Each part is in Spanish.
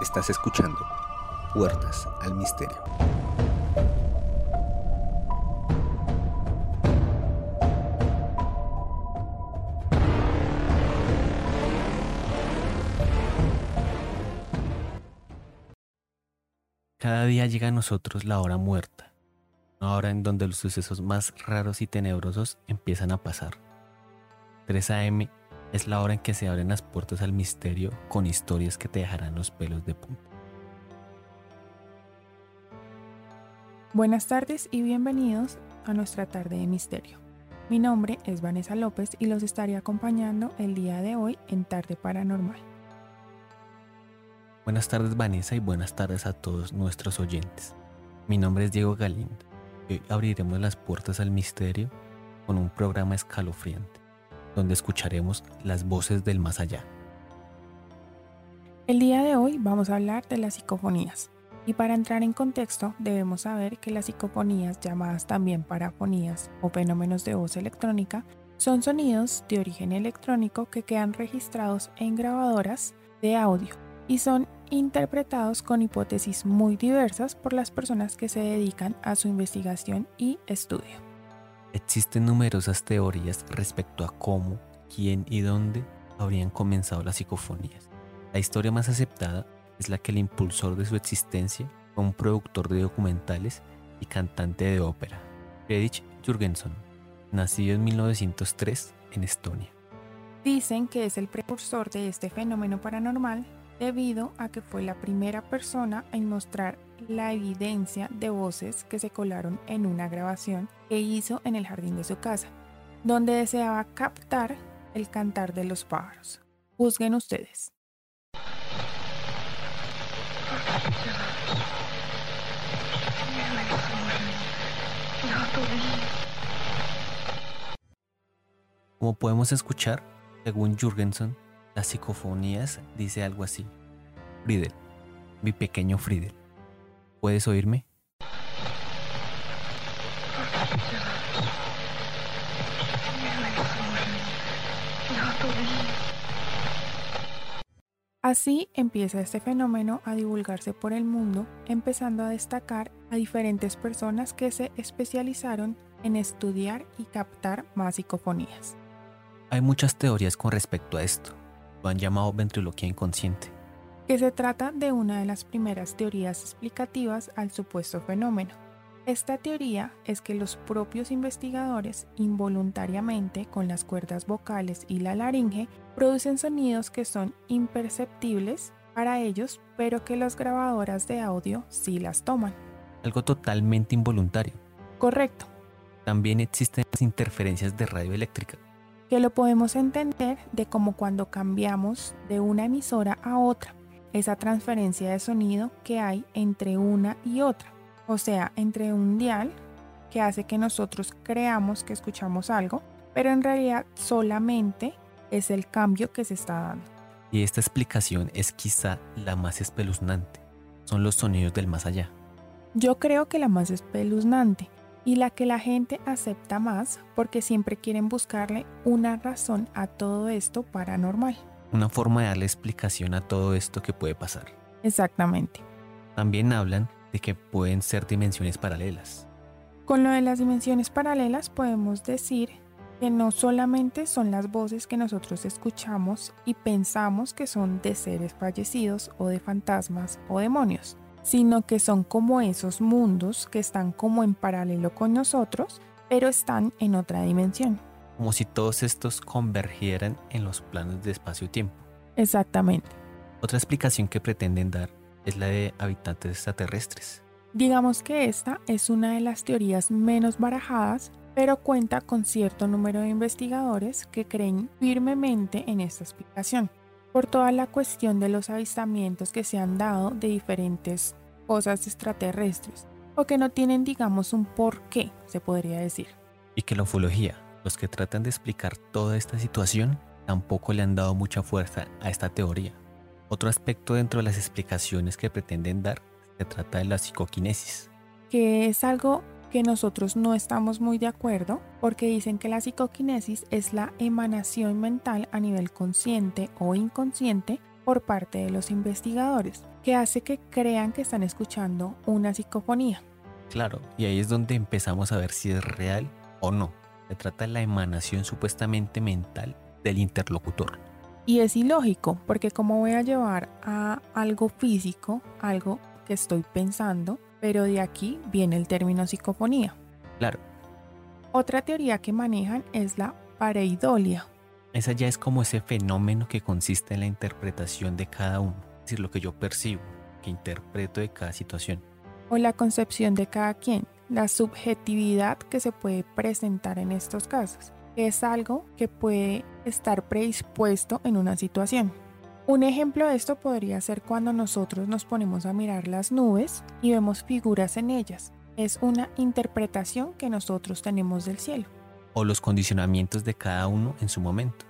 Estás escuchando Puertas al Misterio. Cada día llega a nosotros la hora muerta, una hora en donde los sucesos más raros y tenebrosos empiezan a pasar. 3 a.m. es la hora en que se abren las puertas al misterio con historias que te dejarán los pelos de punta. Buenas tardes y bienvenidos a nuestra tarde de misterio. Mi nombre es Vanessa López y los estaré acompañando el día de hoy en Tarde Paranormal. Buenas tardes Vanessa y buenas tardes a todos nuestros oyentes. Mi nombre es Diego Galindo y hoy abriremos las puertas al misterio con un programa escalofriante, donde escucharemos las voces del más allá. El día de hoy vamos a hablar de las psicofonías. Y para entrar en contexto, debemos saber que las psicofonías, llamadas también parafonías o fenómenos de voz electrónica, son sonidos de origen electrónico que quedan registrados en grabadoras de audio y son interpretados con hipótesis muy diversas por las personas que se dedican a su investigación y estudio. Existen numerosas teorías respecto a cómo, quién y dónde habrían comenzado las psicofonías. La historia más aceptada es la que el impulsor de su existencia fue un productor de documentales y cantante de ópera, Friedrich Jürgenson, nacido en 1903 en Estonia. Dicen que es el precursor de este fenómeno paranormal debido a que fue la primera persona en mostrar la evidencia de voces que se colaron en una grabación que hizo en el jardín de su casa, donde deseaba captar el cantar de los pájaros. Juzguen ustedes. Como podemos escuchar, según Jürgenson, las psicofonías dice algo así. Friedel, mi pequeño Friedel, ¿puedes oírme? Así empieza este fenómeno a divulgarse por el mundo, empezando a destacar a diferentes personas que se especializaron en estudiar y captar más psicofonías. Hay muchas teorías con respecto a esto. Lo han llamado ventriloquía inconsciente. Que se trata de una de las primeras teorías explicativas al supuesto fenómeno. Esta teoría es que los propios investigadores involuntariamente con las cuerdas vocales y la laringe producen sonidos que son imperceptibles para ellos, pero que las grabadoras de audio sí las toman. Algo totalmente involuntario. Correcto. También existen las interferencias de radio eléctrica. Que lo podemos entender de como cuando cambiamos de una emisora a otra, esa transferencia de sonido que hay entre una y otra o sea, entre un dial que hace que nosotros creamos que escuchamos algo, pero en realidad solamente es el cambio que se está dando. Y esta explicación es quizá la más espeluznante. Son los sonidos del más allá. Yo creo que la más espeluznante y la que la gente acepta más porque siempre quieren buscarle una razón a todo esto paranormal. Una forma de darle explicación a todo esto que puede pasar. Exactamente. También hablan de que pueden ser dimensiones paralelas. Con lo de las dimensiones paralelas podemos decir que no solamente son las voces que nosotros escuchamos y pensamos que son de seres fallecidos o de fantasmas o demonios, sino que son como esos mundos que están como en paralelo con nosotros, pero están en otra dimensión. Como si todos estos convergieran en los planos de espacio-tiempo. Exactamente. Otra explicación que pretenden dar es la de habitantes extraterrestres. Digamos que esta es una de las teorías menos barajadas, pero cuenta con cierto número de investigadores que creen firmemente en esta explicación, por toda la cuestión de los avistamientos que se han dado de diferentes cosas extraterrestres, o que no tienen, digamos, un porqué, se podría decir. Y que la ufología, los que tratan de explicar toda esta situación, tampoco le han dado mucha fuerza a esta teoría. Otro aspecto dentro de las explicaciones que pretenden dar se trata de la psicoquinesis. Que es algo que nosotros no estamos muy de acuerdo porque dicen que la psicoquinesis es la emanación mental a nivel consciente o inconsciente por parte de los investigadores, que hace que crean que están escuchando una psicofonía. Claro, y ahí es donde empezamos a ver si es real o no. Se trata de la emanación supuestamente mental del interlocutor. Y es ilógico, porque cómo voy a llevar a algo físico, algo que estoy pensando, pero de aquí viene el término psicofonía. Claro. Otra teoría que manejan es la pareidolia. Esa ya es como ese fenómeno que consiste en la interpretación de cada uno, es decir, lo que yo percibo, que interpreto de cada situación. O la concepción de cada quien, la subjetividad que se puede presentar en estos casos, es algo que puede estar predispuesto en una situación. Un ejemplo de esto podría ser cuando nosotros nos ponemos a mirar las nubes y vemos figuras en ellas. Es una interpretación que nosotros tenemos del cielo. O los condicionamientos de cada uno en su momento.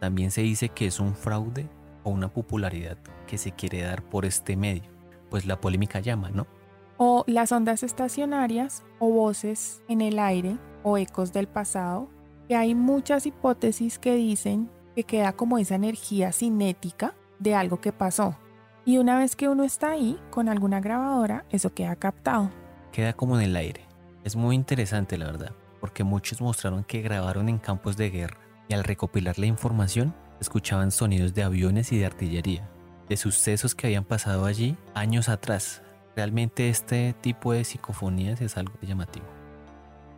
También se dice que es un fraude o una popularidad que se quiere dar por este medio, pues la polémica llama, ¿no? O las ondas estacionarias o voces en el aire o ecos del pasado, que hay muchas hipótesis que dicen que queda como esa energía cinética de algo que pasó. Y una vez que uno está ahí con alguna grabadora, eso queda captado. Queda como en el aire. Es muy interesante la verdad, porque muchos mostraron que grabaron en campos de guerra y al recopilar la información escuchaban sonidos de aviones y de artillería, de sucesos que habían pasado allí años atrás. Realmente este tipo de psicofonías es algo llamativo.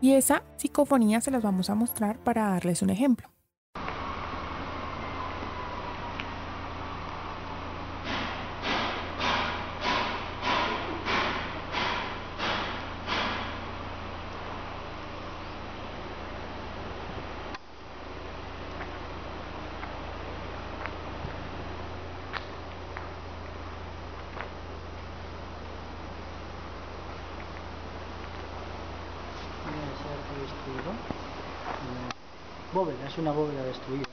Y esa psicofonía se las vamos a mostrar para darles un ejemplo. Bóveda, es una bóveda destruida.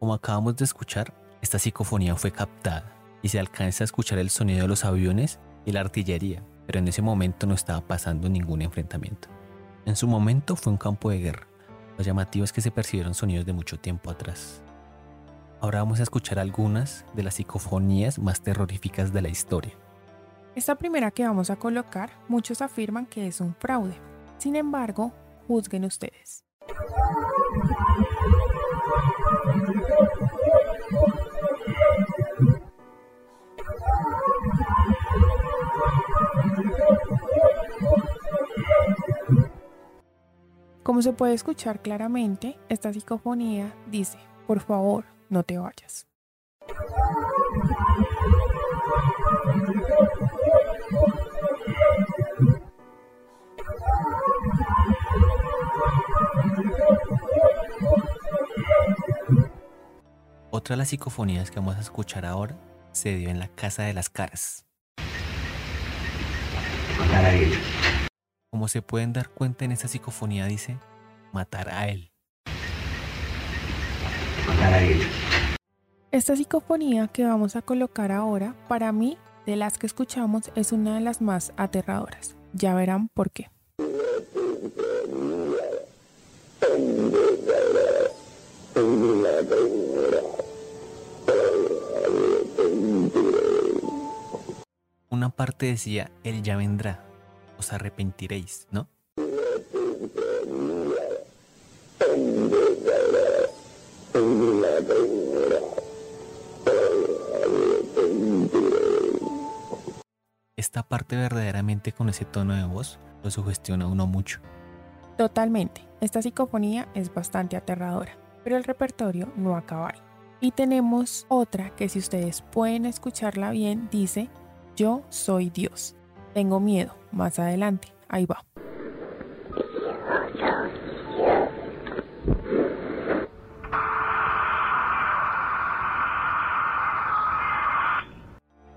Como acabamos de escuchar, esta psicofonía fue captada y se alcanza a escuchar el sonido de los aviones y la artillería, pero en ese momento no estaba pasando ningún enfrentamiento. En su momento fue un campo de guerra. Lo llamativo es que se percibieron sonidos de mucho tiempo atrás. Ahora vamos a escuchar algunas de las psicofonías más terroríficas de la historia. Esta primera que vamos a colocar, muchos afirman que es un fraude. Sin embargo, juzguen ustedes. Como se puede escuchar claramente, esta psicofonía dice, por favor, no te vayas. Otra de las psicofonías que vamos a escuchar ahora se dio en la Casa de las Caras. Como se pueden dar cuenta en esta psicofonía dice, matar a él. Esta psicofonía que vamos a colocar ahora, para mí, de las que escuchamos, es una de las más aterradoras. Ya verán por qué. Una parte decía, Él ya vendrá, os arrepentiréis, ¿no? Esta parte verdaderamente con ese tono de voz lo sugestiona uno mucho. Totalmente, esta psicofonía es bastante aterradora, pero el repertorio no acaba ahí. Y tenemos otra que si ustedes pueden escucharla bien, dice, yo soy Dios. Tengo miedo. Más adelante. Ahí va.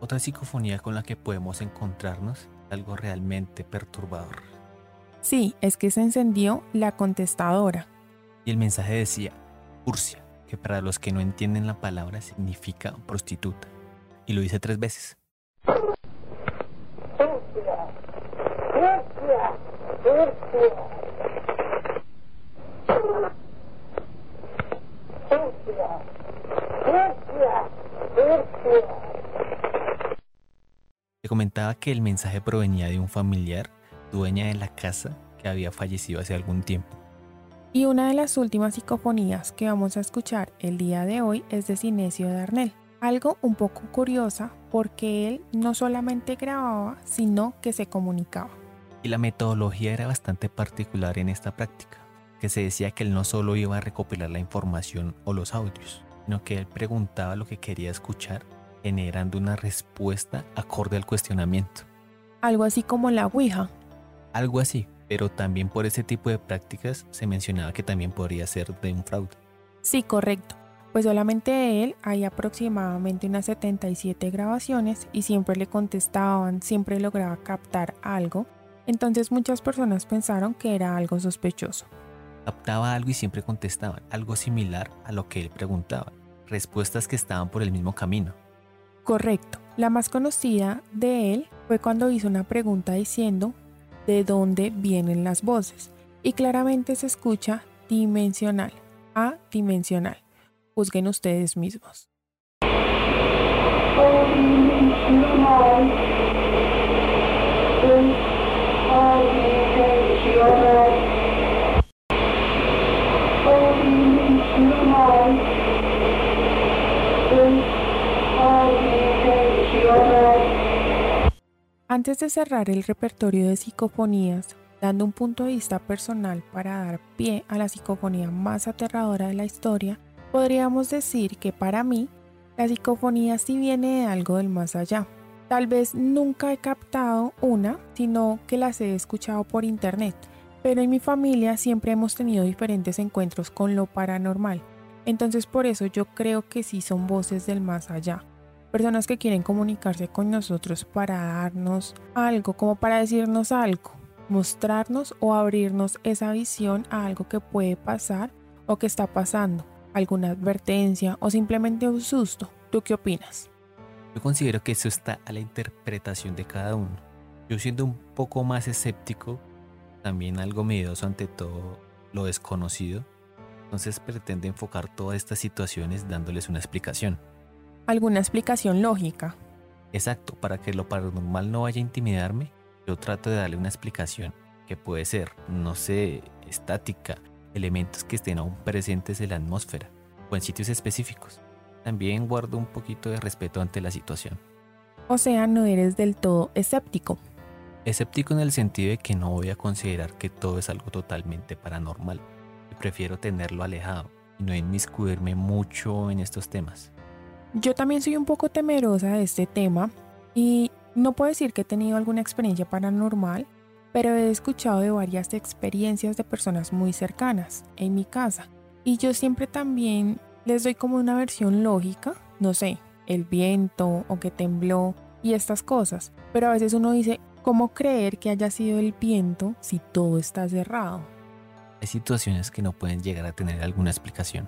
Otra psicofonía con la que podemos encontrarnos, algo realmente perturbador. Sí, es que se encendió la contestadora. Y el mensaje decía, Ursia, que para los que no entienden la palabra significa prostituta. Y lo hice tres veces. Se comentaba que el mensaje provenía de un familiar, dueña de la casa, que había fallecido hace algún tiempo. Y una de las últimas psicofonías que vamos a escuchar el día de hoy es de Cinesio Darnell. Algo un poco curiosa porque él no solamente grababa, sino que se comunicaba. Y la metodología era bastante particular en esta práctica, que se decía que él no solo iba a recopilar la información o los audios, sino que él preguntaba lo que quería escuchar, generando una respuesta acorde al cuestionamiento. Algo así como la Ouija. Algo así, pero también por ese tipo de prácticas se mencionaba que también podría ser de un fraude. Sí, correcto. Pues solamente de él hay aproximadamente unas 77 grabaciones y siempre le contestaban, siempre lograba captar algo. Entonces muchas personas pensaron que era algo sospechoso. Captaba algo y siempre contestaban, algo similar a lo que él preguntaba, respuestas que estaban por el mismo camino. Correcto. La más conocida de él fue cuando hizo una pregunta diciendo de dónde vienen las voces y claramente se escucha dimensional, adimensional. Juzguen ustedes mismos. Antes de cerrar el repertorio de psicofonías, dando un punto de vista personal para dar pie a la psicofonía más aterradora de la historia, podríamos decir que para mí, la psicofonía sí viene de algo del más allá. Tal vez nunca he captado una, sino que las he escuchado por internet, pero en mi familia siempre hemos tenido diferentes encuentros con lo paranormal, entonces por eso yo creo que sí son voces del más allá personas que quieren comunicarse con nosotros para darnos algo, como para decirnos algo, mostrarnos o abrirnos esa visión a algo que puede pasar o que está pasando, alguna advertencia o simplemente un susto. ¿Tú qué opinas? Yo considero que eso está a la interpretación de cada uno. Yo siendo un poco más escéptico, también algo miedoso ante todo lo desconocido, entonces pretende enfocar todas estas situaciones dándoles una explicación alguna explicación lógica. Exacto, para que lo paranormal no vaya a intimidarme, yo trato de darle una explicación que puede ser, no sé, estática, elementos que estén aún presentes en la atmósfera o en sitios específicos. También guardo un poquito de respeto ante la situación. O sea, no eres del todo escéptico. Escéptico en el sentido de que no voy a considerar que todo es algo totalmente paranormal. Prefiero tenerlo alejado y no inmiscuirme mucho en estos temas. Yo también soy un poco temerosa de este tema y no puedo decir que he tenido alguna experiencia paranormal, pero he escuchado de varias experiencias de personas muy cercanas en mi casa y yo siempre también les doy como una versión lógica, no sé, el viento o que tembló y estas cosas, pero a veces uno dice, ¿cómo creer que haya sido el viento si todo está cerrado? Hay situaciones que no pueden llegar a tener alguna explicación.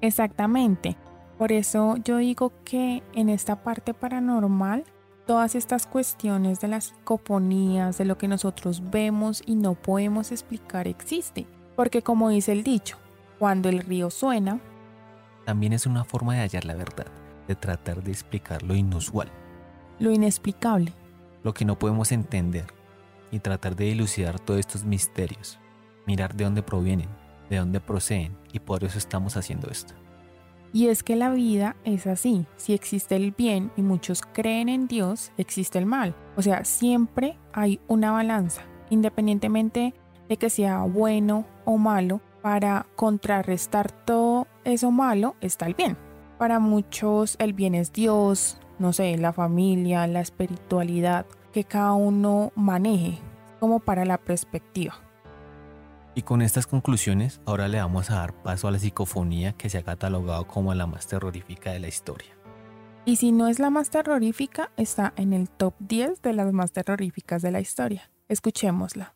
Exactamente. Por eso yo digo que en esta parte paranormal, todas estas cuestiones de las psicofonías, de lo que nosotros vemos y no podemos explicar existe. Porque como dice el dicho, cuando el río suena, también es una forma de hallar la verdad, de tratar de explicar lo inusual. Lo inexplicable. Lo que no podemos entender y tratar de dilucidar todos estos misterios. Mirar de dónde provienen, de dónde proceden y por eso estamos haciendo esto. Y es que la vida es así. Si existe el bien y muchos creen en Dios, existe el mal. O sea, siempre hay una balanza, independientemente de que sea bueno o malo, para contrarrestar todo eso malo está el bien. Para muchos el bien es Dios, no sé, la familia, la espiritualidad, que cada uno maneje, como para la perspectiva. Y con estas conclusiones, ahora le vamos a dar paso a la psicofonía que se ha catalogado como la más terrorífica de la historia. Y si no es la más terrorífica, está en el top 10 de las más terroríficas de la historia. Escuchémosla.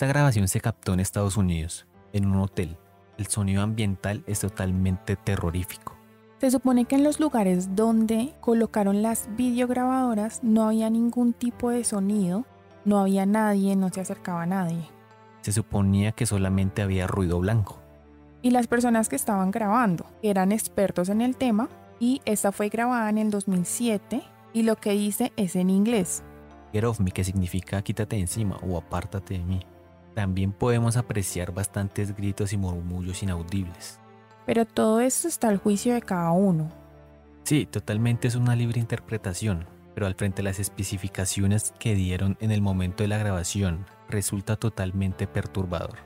Esta grabación se captó en Estados Unidos, en un hotel. El sonido ambiental es totalmente terrorífico. Se supone que en los lugares donde colocaron las videograbadoras no había ningún tipo de sonido, no había nadie, no se acercaba a nadie. Se suponía que solamente había ruido blanco. Y las personas que estaban grabando eran expertos en el tema y esta fue grabada en el 2007 y lo que dice es en inglés. Get off me, que significa quítate encima o apártate de mí. También podemos apreciar bastantes gritos y murmullos inaudibles. Pero todo esto está al juicio de cada uno. Sí, totalmente es una libre interpretación, pero al frente de las especificaciones que dieron en el momento de la grabación, resulta totalmente perturbador.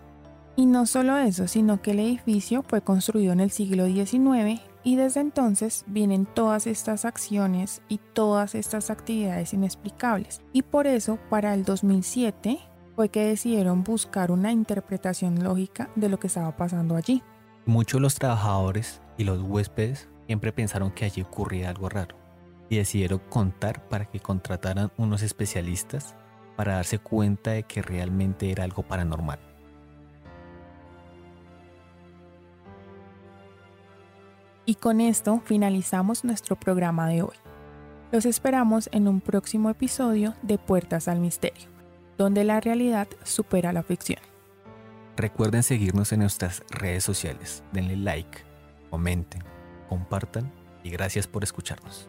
Y no solo eso, sino que el edificio fue construido en el siglo XIX y desde entonces vienen todas estas acciones y todas estas actividades inexplicables. Y por eso, para el 2007, fue que decidieron buscar una interpretación lógica de lo que estaba pasando allí. Muchos de los trabajadores y los huéspedes siempre pensaron que allí ocurría algo raro y decidieron contar para que contrataran unos especialistas para darse cuenta de que realmente era algo paranormal. Y con esto finalizamos nuestro programa de hoy. Los esperamos en un próximo episodio de Puertas al Misterio, donde la realidad supera la ficción. Recuerden seguirnos en nuestras redes sociales, denle like, comenten, compartan y gracias por escucharnos.